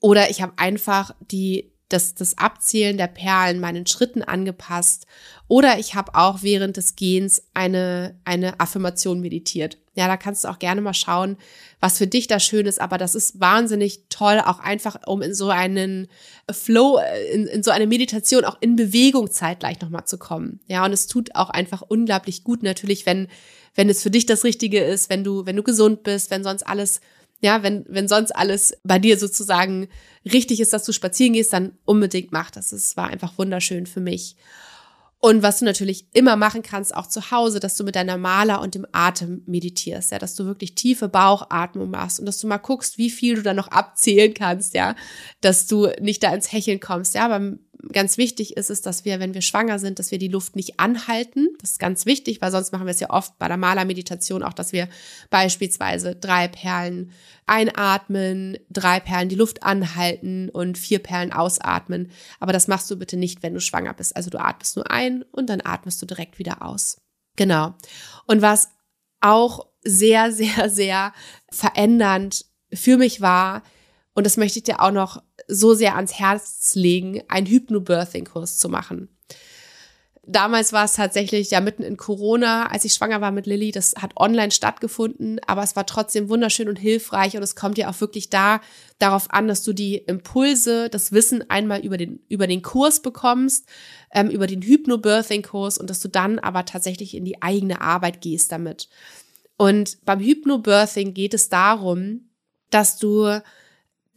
Oder ich habe einfach die das, das Abzählen der Perlen meinen Schritten angepasst. Oder ich habe auch während des Gehens eine, eine Affirmation meditiert. Ja, da kannst du auch gerne mal schauen, was für dich da schön ist. Aber das ist wahnsinnig toll, auch einfach, um in so einen Flow, in, in so eine Meditation auch in Bewegung zeitgleich nochmal zu kommen. Ja, und es tut auch einfach unglaublich gut natürlich, wenn, wenn es für dich das Richtige ist, wenn du, wenn du gesund bist, wenn sonst alles ja, wenn, wenn sonst alles bei dir sozusagen richtig ist, dass du spazieren gehst, dann unbedingt mach das. Es war einfach wunderschön für mich. Und was du natürlich immer machen kannst, auch zu Hause, dass du mit deiner Maler und dem Atem meditierst, ja, dass du wirklich tiefe Bauchatmung machst und dass du mal guckst, wie viel du da noch abzählen kannst, ja, dass du nicht da ins Hecheln kommst, ja, beim ganz wichtig ist es, dass wir, wenn wir schwanger sind, dass wir die Luft nicht anhalten. Das ist ganz wichtig, weil sonst machen wir es ja oft bei der Malermeditation auch, dass wir beispielsweise drei Perlen einatmen, drei Perlen die Luft anhalten und vier Perlen ausatmen. Aber das machst du bitte nicht, wenn du schwanger bist. Also du atmest nur ein und dann atmest du direkt wieder aus. Genau. Und was auch sehr, sehr, sehr verändernd für mich war, und das möchte ich dir auch noch so sehr ans Herz legen, einen Hypnobirthing-Kurs zu machen. Damals war es tatsächlich ja mitten in Corona, als ich schwanger war mit Lilly. Das hat online stattgefunden, aber es war trotzdem wunderschön und hilfreich und es kommt ja auch wirklich da darauf an, dass du die Impulse, das Wissen einmal über den über den Kurs bekommst, ähm, über den Hypnobirthing-Kurs und dass du dann aber tatsächlich in die eigene Arbeit gehst damit. Und beim Hypnobirthing geht es darum, dass du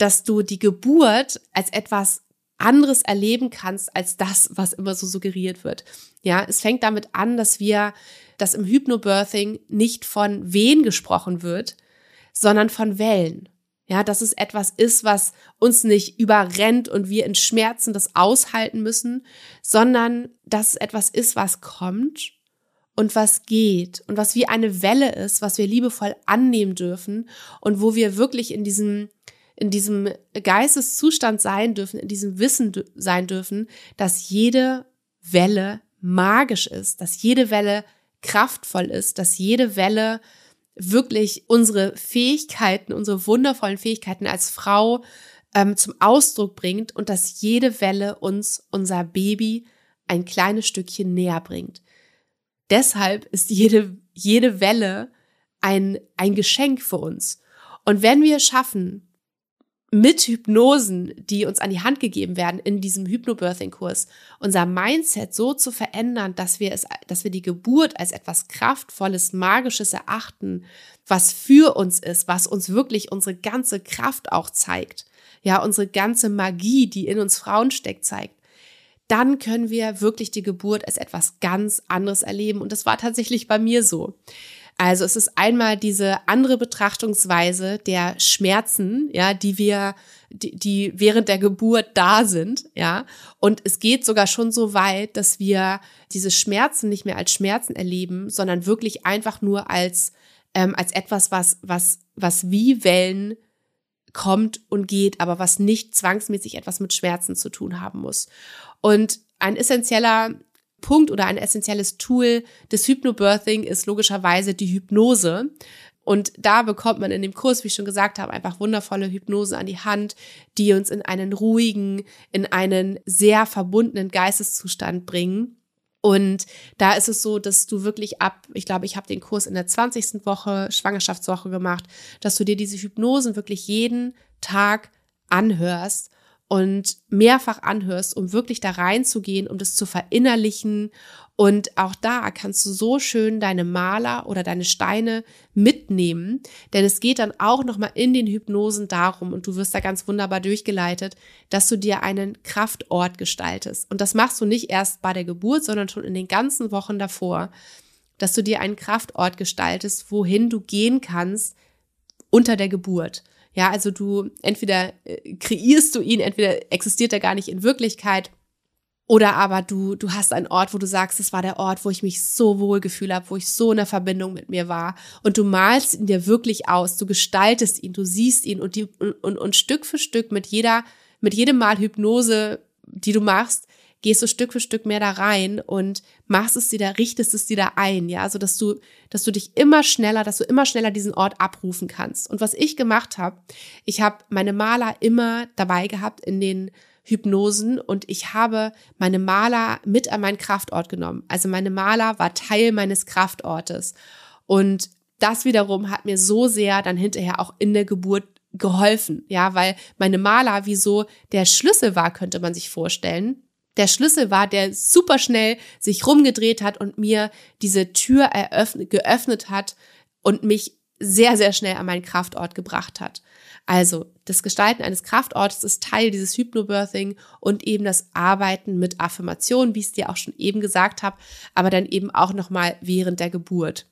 dass du die Geburt als etwas anderes erleben kannst als das, was immer so suggeriert wird. Ja, es fängt damit an, dass wir, dass im Hypnobirthing nicht von Wehen gesprochen wird, sondern von Wellen. Ja, dass es etwas ist, was uns nicht überrennt und wir in Schmerzen das aushalten müssen, sondern dass es etwas ist, was kommt und was geht und was wie eine Welle ist, was wir liebevoll annehmen dürfen und wo wir wirklich in diesem in diesem Geisteszustand sein dürfen, in diesem Wissen sein dürfen, dass jede Welle magisch ist, dass jede Welle kraftvoll ist, dass jede Welle wirklich unsere Fähigkeiten, unsere wundervollen Fähigkeiten als Frau ähm, zum Ausdruck bringt und dass jede Welle uns unser Baby ein kleines Stückchen näher bringt. Deshalb ist jede, jede Welle ein, ein Geschenk für uns. Und wenn wir schaffen, mit Hypnosen, die uns an die Hand gegeben werden in diesem Hypnobirthing-Kurs, unser Mindset so zu verändern, dass wir es, dass wir die Geburt als etwas Kraftvolles, Magisches erachten, was für uns ist, was uns wirklich unsere ganze Kraft auch zeigt. Ja, unsere ganze Magie, die in uns Frauen steckt, zeigt. Dann können wir wirklich die Geburt als etwas ganz anderes erleben. Und das war tatsächlich bei mir so. Also es ist einmal diese andere Betrachtungsweise der Schmerzen, ja, die wir, die, die während der Geburt da sind, ja. Und es geht sogar schon so weit, dass wir diese Schmerzen nicht mehr als Schmerzen erleben, sondern wirklich einfach nur als, ähm, als etwas, was, was, was wie Wellen kommt und geht, aber was nicht zwangsmäßig etwas mit Schmerzen zu tun haben muss. Und ein essentieller Punkt oder ein essentielles Tool des Hypnobirthing ist logischerweise die Hypnose. Und da bekommt man in dem Kurs, wie ich schon gesagt habe, einfach wundervolle Hypnose an die Hand, die uns in einen ruhigen, in einen sehr verbundenen Geisteszustand bringen. Und da ist es so, dass du wirklich ab, ich glaube, ich habe den Kurs in der 20. Woche, Schwangerschaftswoche gemacht, dass du dir diese Hypnosen wirklich jeden Tag anhörst und mehrfach anhörst, um wirklich da reinzugehen, um das zu verinnerlichen. Und auch da kannst du so schön deine Maler oder deine Steine mitnehmen, denn es geht dann auch nochmal in den Hypnosen darum, und du wirst da ganz wunderbar durchgeleitet, dass du dir einen Kraftort gestaltest. Und das machst du nicht erst bei der Geburt, sondern schon in den ganzen Wochen davor, dass du dir einen Kraftort gestaltest, wohin du gehen kannst unter der Geburt. Ja, also du entweder äh, kreierst du ihn, entweder existiert er gar nicht in Wirklichkeit oder aber du, du hast einen Ort, wo du sagst, es war der Ort, wo ich mich so wohl gefühlt habe, wo ich so in der Verbindung mit mir war. Und du malst ihn dir wirklich aus, du gestaltest ihn, du siehst ihn und, die, und, und, und Stück für Stück mit jeder, mit jedem Mal Hypnose, die du machst, gehst du Stück für Stück mehr da rein und machst es dir da, richtest es dir da ein, ja, so dass du, dass du dich immer schneller, dass du immer schneller diesen Ort abrufen kannst. Und was ich gemacht habe, ich habe meine Maler immer dabei gehabt in den Hypnosen und ich habe meine Maler mit an meinen Kraftort genommen. Also meine Maler war Teil meines Kraftortes. Und das wiederum hat mir so sehr dann hinterher auch in der Geburt geholfen, ja, weil meine Maler wie so der Schlüssel war, könnte man sich vorstellen, der Schlüssel war, der super schnell sich rumgedreht hat und mir diese Tür eröffnet, geöffnet hat und mich sehr, sehr schnell an meinen Kraftort gebracht hat. Also das Gestalten eines Kraftortes ist Teil dieses Hypnobirthing und eben das Arbeiten mit Affirmationen, wie ich es dir auch schon eben gesagt habe, aber dann eben auch nochmal während der Geburt.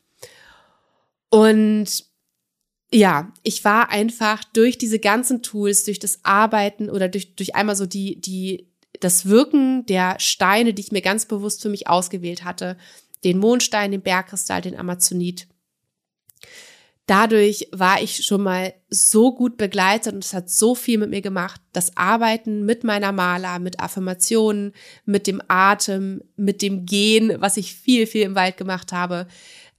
Und ja, ich war einfach durch diese ganzen Tools, durch das Arbeiten oder durch, durch einmal so die, die das Wirken der Steine, die ich mir ganz bewusst für mich ausgewählt hatte, den Mondstein, den Bergkristall, den Amazonit. Dadurch war ich schon mal so gut begleitet und es hat so viel mit mir gemacht. Das Arbeiten mit meiner Maler, mit Affirmationen, mit dem Atem, mit dem Gehen, was ich viel, viel im Wald gemacht habe.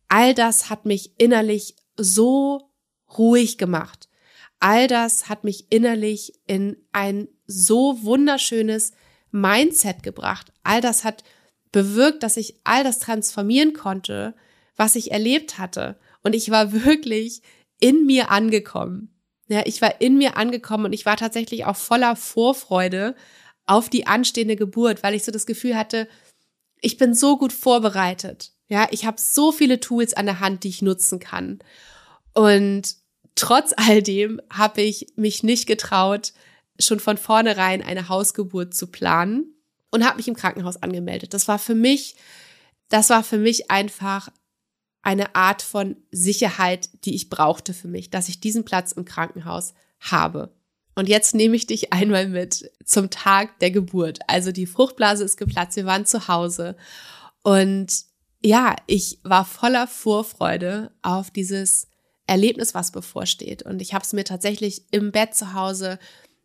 All das hat mich innerlich so ruhig gemacht. All das hat mich innerlich in ein so wunderschönes Mindset gebracht. All das hat bewirkt, dass ich all das transformieren konnte, was ich erlebt hatte. Und ich war wirklich in mir angekommen. Ja, ich war in mir angekommen und ich war tatsächlich auch voller Vorfreude auf die anstehende Geburt, weil ich so das Gefühl hatte, ich bin so gut vorbereitet. Ja, ich habe so viele Tools an der Hand, die ich nutzen kann. Und trotz all dem habe ich mich nicht getraut, schon von vornherein eine Hausgeburt zu planen und habe mich im Krankenhaus angemeldet. Das war für mich, das war für mich einfach eine Art von Sicherheit, die ich brauchte für mich, dass ich diesen Platz im Krankenhaus habe. Und jetzt nehme ich dich einmal mit zum Tag der Geburt. Also die Fruchtblase ist geplatzt, wir waren zu Hause und ja, ich war voller Vorfreude auf dieses Erlebnis, was bevorsteht. Und ich habe es mir tatsächlich im Bett zu Hause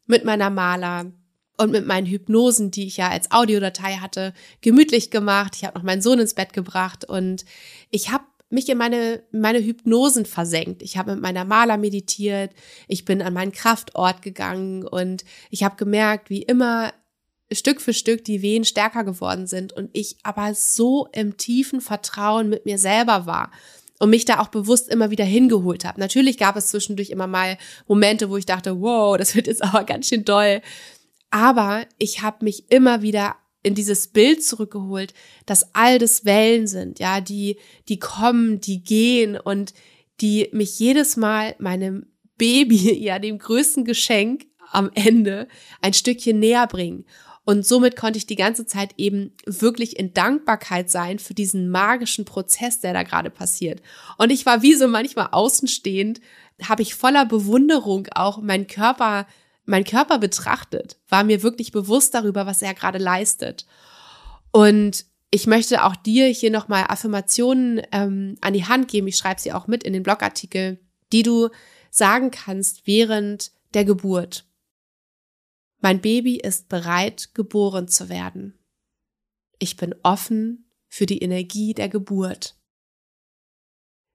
mit meiner Maler und mit meinen Hypnosen, die ich ja als Audiodatei hatte, gemütlich gemacht. Ich habe noch meinen Sohn ins Bett gebracht und ich habe mich in meine, meine Hypnosen versenkt. Ich habe mit meiner Maler meditiert, ich bin an meinen Kraftort gegangen und ich habe gemerkt, wie immer Stück für Stück die Wehen stärker geworden sind und ich aber so im tiefen Vertrauen mit mir selber war und mich da auch bewusst immer wieder hingeholt habe. Natürlich gab es zwischendurch immer mal Momente, wo ich dachte, wow, das wird jetzt aber ganz schön doll. Aber ich habe mich immer wieder in dieses Bild zurückgeholt, dass all das Wellen sind, ja, die, die kommen, die gehen und die mich jedes Mal meinem Baby, ja, dem größten Geschenk am Ende ein Stückchen näher bringen. Und somit konnte ich die ganze Zeit eben wirklich in Dankbarkeit sein für diesen magischen Prozess, der da gerade passiert. Und ich war wie so manchmal außenstehend, habe ich voller Bewunderung auch meinen Körper, mein Körper betrachtet, war mir wirklich bewusst darüber, was er gerade leistet. Und ich möchte auch dir hier nochmal Affirmationen ähm, an die Hand geben. Ich schreibe sie auch mit in den Blogartikel, die du sagen kannst während der Geburt. Mein Baby ist bereit, geboren zu werden. Ich bin offen für die Energie der Geburt.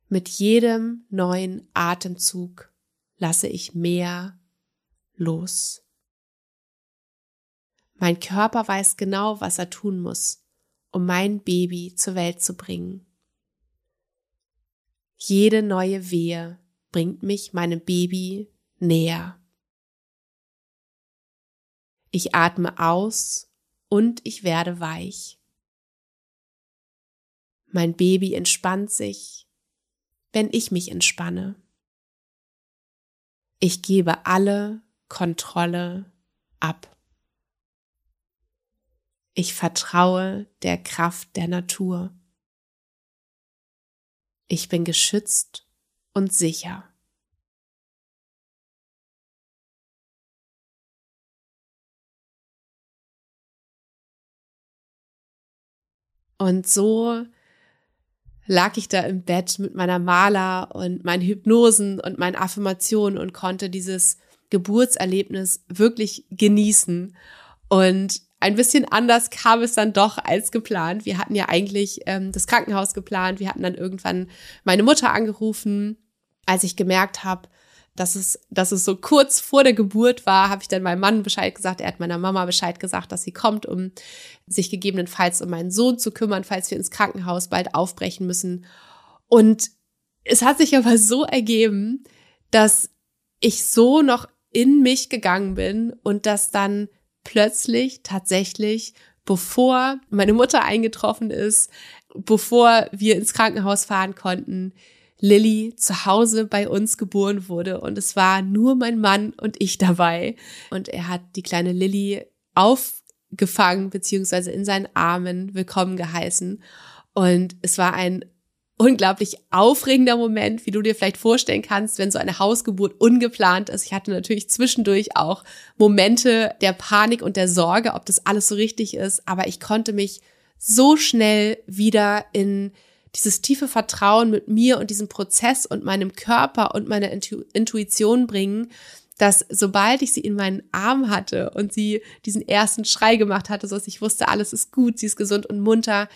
Mit jedem neuen Atemzug lasse ich mehr los. Mein Körper weiß genau, was er tun muss, um mein Baby zur Welt zu bringen. Jede neue Wehe bringt mich meinem Baby näher. Ich atme aus und ich werde weich. Mein Baby entspannt sich, wenn ich mich entspanne. Ich gebe alle Kontrolle ab. Ich vertraue der Kraft der Natur. Ich bin geschützt und sicher. Und so lag ich da im Bett mit meiner Maler und meinen Hypnosen und meinen Affirmationen und konnte dieses Geburtserlebnis wirklich genießen. Und ein bisschen anders kam es dann doch als geplant. Wir hatten ja eigentlich ähm, das Krankenhaus geplant. Wir hatten dann irgendwann meine Mutter angerufen, als ich gemerkt habe, dass es, dass es so kurz vor der Geburt war, habe ich dann meinem Mann Bescheid gesagt. Er hat meiner Mama Bescheid gesagt, dass sie kommt, um sich gegebenenfalls um meinen Sohn zu kümmern, falls wir ins Krankenhaus bald aufbrechen müssen. Und es hat sich aber so ergeben, dass ich so noch in mich gegangen bin und dass dann plötzlich tatsächlich, bevor meine Mutter eingetroffen ist, bevor wir ins Krankenhaus fahren konnten, Lilly zu Hause bei uns geboren wurde und es war nur mein Mann und ich dabei und er hat die kleine Lilly aufgefangen beziehungsweise in seinen Armen willkommen geheißen und es war ein unglaublich aufregender Moment, wie du dir vielleicht vorstellen kannst, wenn so eine Hausgeburt ungeplant ist. Ich hatte natürlich zwischendurch auch Momente der Panik und der Sorge, ob das alles so richtig ist, aber ich konnte mich so schnell wieder in dieses tiefe Vertrauen mit mir und diesem Prozess und meinem Körper und meiner Intu Intuition bringen, dass sobald ich sie in meinen Arm hatte und sie diesen ersten Schrei gemacht hatte, so dass ich wusste, alles ist gut, sie ist gesund und munter,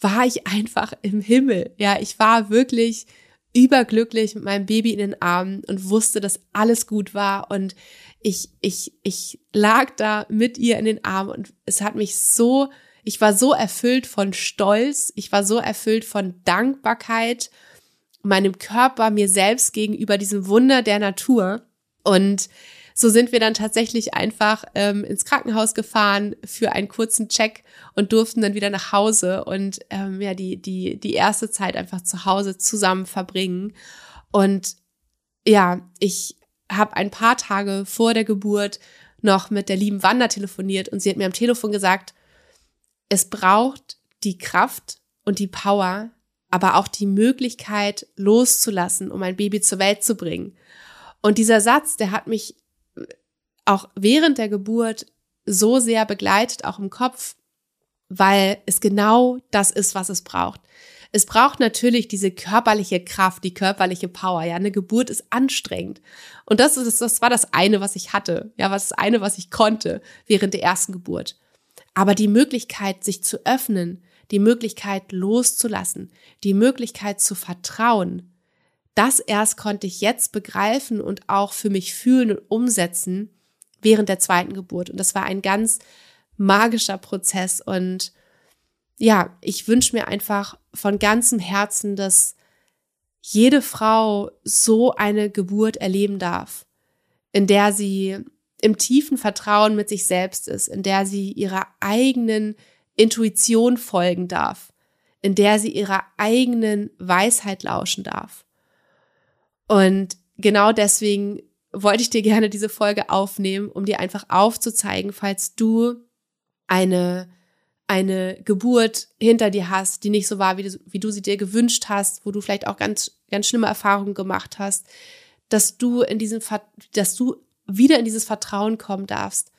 war ich einfach im Himmel. Ja, ich war wirklich überglücklich mit meinem Baby in den Armen und wusste, dass alles gut war und ich, ich, ich lag da mit ihr in den Armen und es hat mich so ich war so erfüllt von Stolz, ich war so erfüllt von Dankbarkeit meinem Körper, mir selbst gegenüber diesem Wunder der Natur. Und so sind wir dann tatsächlich einfach ähm, ins Krankenhaus gefahren für einen kurzen Check und durften dann wieder nach Hause und ähm, ja die die die erste Zeit einfach zu Hause zusammen verbringen. Und ja, ich habe ein paar Tage vor der Geburt noch mit der lieben Wanda telefoniert und sie hat mir am Telefon gesagt, es braucht die Kraft und die Power, aber auch die Möglichkeit loszulassen, um ein Baby zur Welt zu bringen. Und dieser Satz, der hat mich auch während der Geburt so sehr begleitet, auch im Kopf, weil es genau das ist, was es braucht. Es braucht natürlich diese körperliche Kraft, die körperliche Power. Ja, eine Geburt ist anstrengend. Und das ist, das war das eine, was ich hatte. Ja, was das eine, was ich konnte während der ersten Geburt. Aber die Möglichkeit, sich zu öffnen, die Möglichkeit loszulassen, die Möglichkeit zu vertrauen, das erst konnte ich jetzt begreifen und auch für mich fühlen und umsetzen während der zweiten Geburt. Und das war ein ganz magischer Prozess. Und ja, ich wünsche mir einfach von ganzem Herzen, dass jede Frau so eine Geburt erleben darf, in der sie im tiefen Vertrauen mit sich selbst ist, in der sie ihrer eigenen Intuition folgen darf, in der sie ihrer eigenen Weisheit lauschen darf. Und genau deswegen wollte ich dir gerne diese Folge aufnehmen, um dir einfach aufzuzeigen, falls du eine eine Geburt hinter dir hast, die nicht so war, wie du, wie du sie dir gewünscht hast, wo du vielleicht auch ganz, ganz schlimme Erfahrungen gemacht hast, dass du in diesem, dass du wieder in dieses Vertrauen kommen darfst,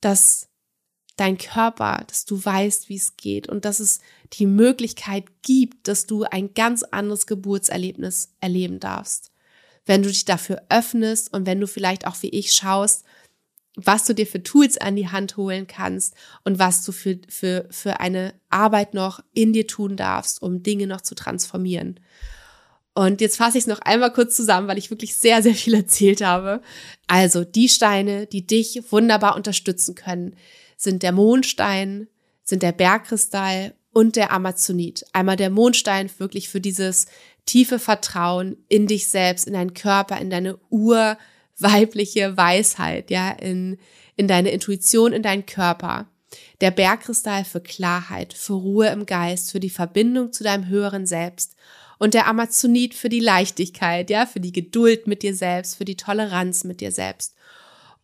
dass dein Körper, dass du weißt, wie es geht und dass es die Möglichkeit gibt, dass du ein ganz anderes Geburtserlebnis erleben darfst. Wenn du dich dafür öffnest und wenn du vielleicht auch wie ich schaust, was du dir für Tools an die Hand holen kannst und was du für, für, für eine Arbeit noch in dir tun darfst, um Dinge noch zu transformieren. Und jetzt fasse ich es noch einmal kurz zusammen, weil ich wirklich sehr, sehr viel erzählt habe. Also die Steine, die dich wunderbar unterstützen können, sind der Mondstein, sind der Bergkristall und der Amazonit. Einmal der Mondstein wirklich für dieses tiefe Vertrauen in dich selbst, in deinen Körper, in deine Ur- weibliche Weisheit, ja, in, in deine Intuition, in deinen Körper. Der Bergkristall für Klarheit, für Ruhe im Geist, für die Verbindung zu deinem höheren Selbst. Und der Amazonit für die Leichtigkeit, ja, für die Geduld mit dir selbst, für die Toleranz mit dir selbst.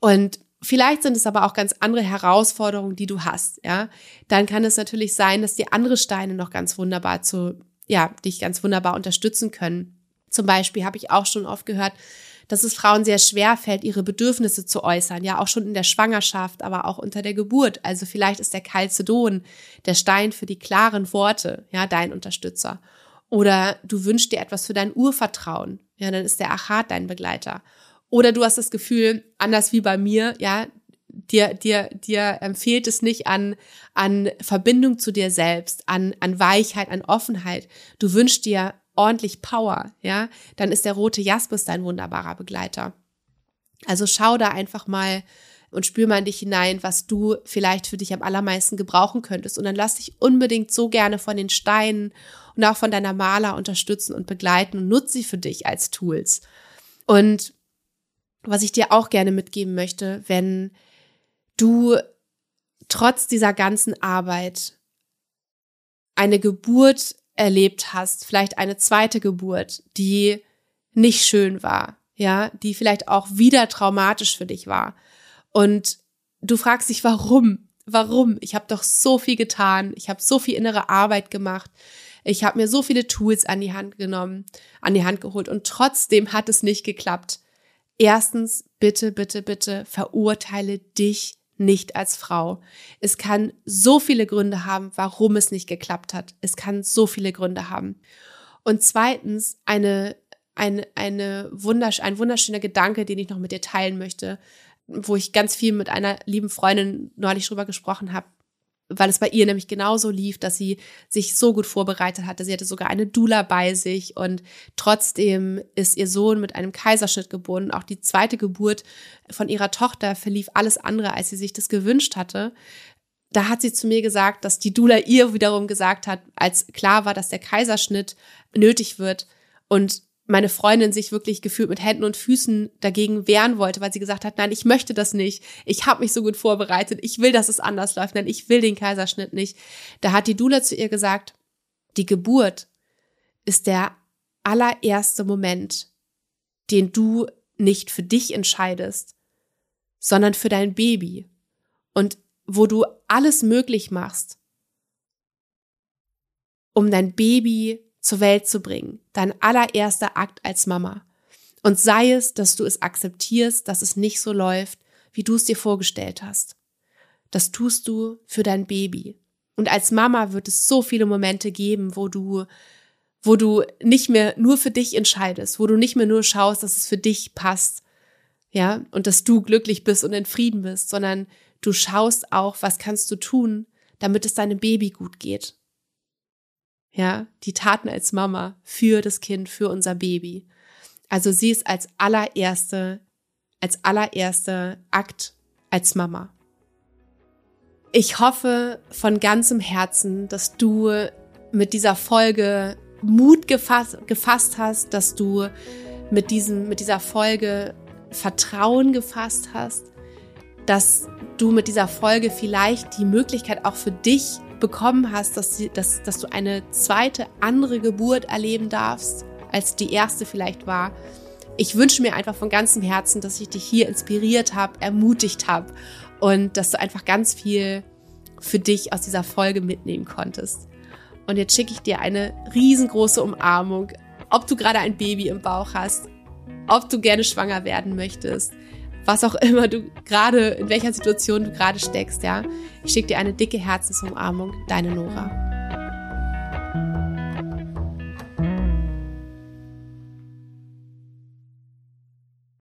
Und vielleicht sind es aber auch ganz andere Herausforderungen, die du hast, ja. Dann kann es natürlich sein, dass die andere Steine noch ganz wunderbar zu, ja, dich ganz wunderbar unterstützen können. Zum Beispiel habe ich auch schon oft gehört, dass es Frauen sehr schwer fällt, ihre Bedürfnisse zu äußern, ja auch schon in der Schwangerschaft, aber auch unter der Geburt. Also vielleicht ist der Calcedon, der Stein für die klaren Worte, ja, dein Unterstützer. Oder du wünschst dir etwas für dein Urvertrauen, ja, dann ist der Achat dein Begleiter. Oder du hast das Gefühl, anders wie bei mir, ja, dir, dir, dir empfiehlt es nicht an, an Verbindung zu dir selbst, an, an Weichheit, an Offenheit. Du wünschst dir ordentlich Power, ja, dann ist der rote Jaspis dein wunderbarer Begleiter. Also schau da einfach mal und spür mal in dich hinein, was du vielleicht für dich am allermeisten gebrauchen könntest. Und dann lass dich unbedingt so gerne von den Steinen und auch von deiner Maler unterstützen und begleiten und nutze sie für dich als Tools. Und was ich dir auch gerne mitgeben möchte, wenn du trotz dieser ganzen Arbeit eine Geburt erlebt hast, vielleicht eine zweite Geburt, die nicht schön war, ja, die vielleicht auch wieder traumatisch für dich war. Und du fragst dich, warum? Warum? Ich habe doch so viel getan, ich habe so viel innere Arbeit gemacht, ich habe mir so viele Tools an die Hand genommen, an die Hand geholt und trotzdem hat es nicht geklappt. Erstens, bitte, bitte, bitte verurteile dich nicht als Frau. Es kann so viele Gründe haben, warum es nicht geklappt hat. Es kann so viele Gründe haben. Und zweitens, eine, eine, eine wundersch ein wunderschöner Gedanke, den ich noch mit dir teilen möchte, wo ich ganz viel mit einer lieben Freundin neulich drüber gesprochen habe weil es bei ihr nämlich genauso lief, dass sie sich so gut vorbereitet hatte. Sie hatte sogar eine Dula bei sich und trotzdem ist ihr Sohn mit einem Kaiserschnitt geboren. Auch die zweite Geburt von ihrer Tochter verlief alles andere, als sie sich das gewünscht hatte. Da hat sie zu mir gesagt, dass die Dula ihr wiederum gesagt hat, als klar war, dass der Kaiserschnitt nötig wird und meine Freundin sich wirklich gefühlt mit Händen und Füßen dagegen wehren wollte, weil sie gesagt hat, nein, ich möchte das nicht. Ich habe mich so gut vorbereitet. Ich will, dass es anders läuft. Nein, ich will den Kaiserschnitt nicht. Da hat die Dula zu ihr gesagt, die Geburt ist der allererste Moment, den du nicht für dich entscheidest, sondern für dein Baby. Und wo du alles möglich machst, um dein Baby zur Welt zu bringen. Dein allererster Akt als Mama. Und sei es, dass du es akzeptierst, dass es nicht so läuft, wie du es dir vorgestellt hast. Das tust du für dein Baby. Und als Mama wird es so viele Momente geben, wo du, wo du nicht mehr nur für dich entscheidest, wo du nicht mehr nur schaust, dass es für dich passt, ja, und dass du glücklich bist und in Frieden bist, sondern du schaust auch, was kannst du tun, damit es deinem Baby gut geht ja, die Taten als Mama für das Kind, für unser Baby. Also sie ist als allererste, als allererste Akt als Mama. Ich hoffe von ganzem Herzen, dass du mit dieser Folge Mut gefasst, gefasst hast, dass du mit diesem, mit dieser Folge Vertrauen gefasst hast, dass du mit dieser Folge vielleicht die Möglichkeit auch für dich bekommen hast, dass, dass, dass du eine zweite, andere Geburt erleben darfst, als die erste vielleicht war. Ich wünsche mir einfach von ganzem Herzen, dass ich dich hier inspiriert habe, ermutigt habe und dass du einfach ganz viel für dich aus dieser Folge mitnehmen konntest. Und jetzt schicke ich dir eine riesengroße Umarmung, ob du gerade ein Baby im Bauch hast, ob du gerne schwanger werden möchtest, was auch immer du gerade, in welcher Situation du gerade steckst, ja. Ich schicke dir eine dicke Herzensumarmung, deine Nora.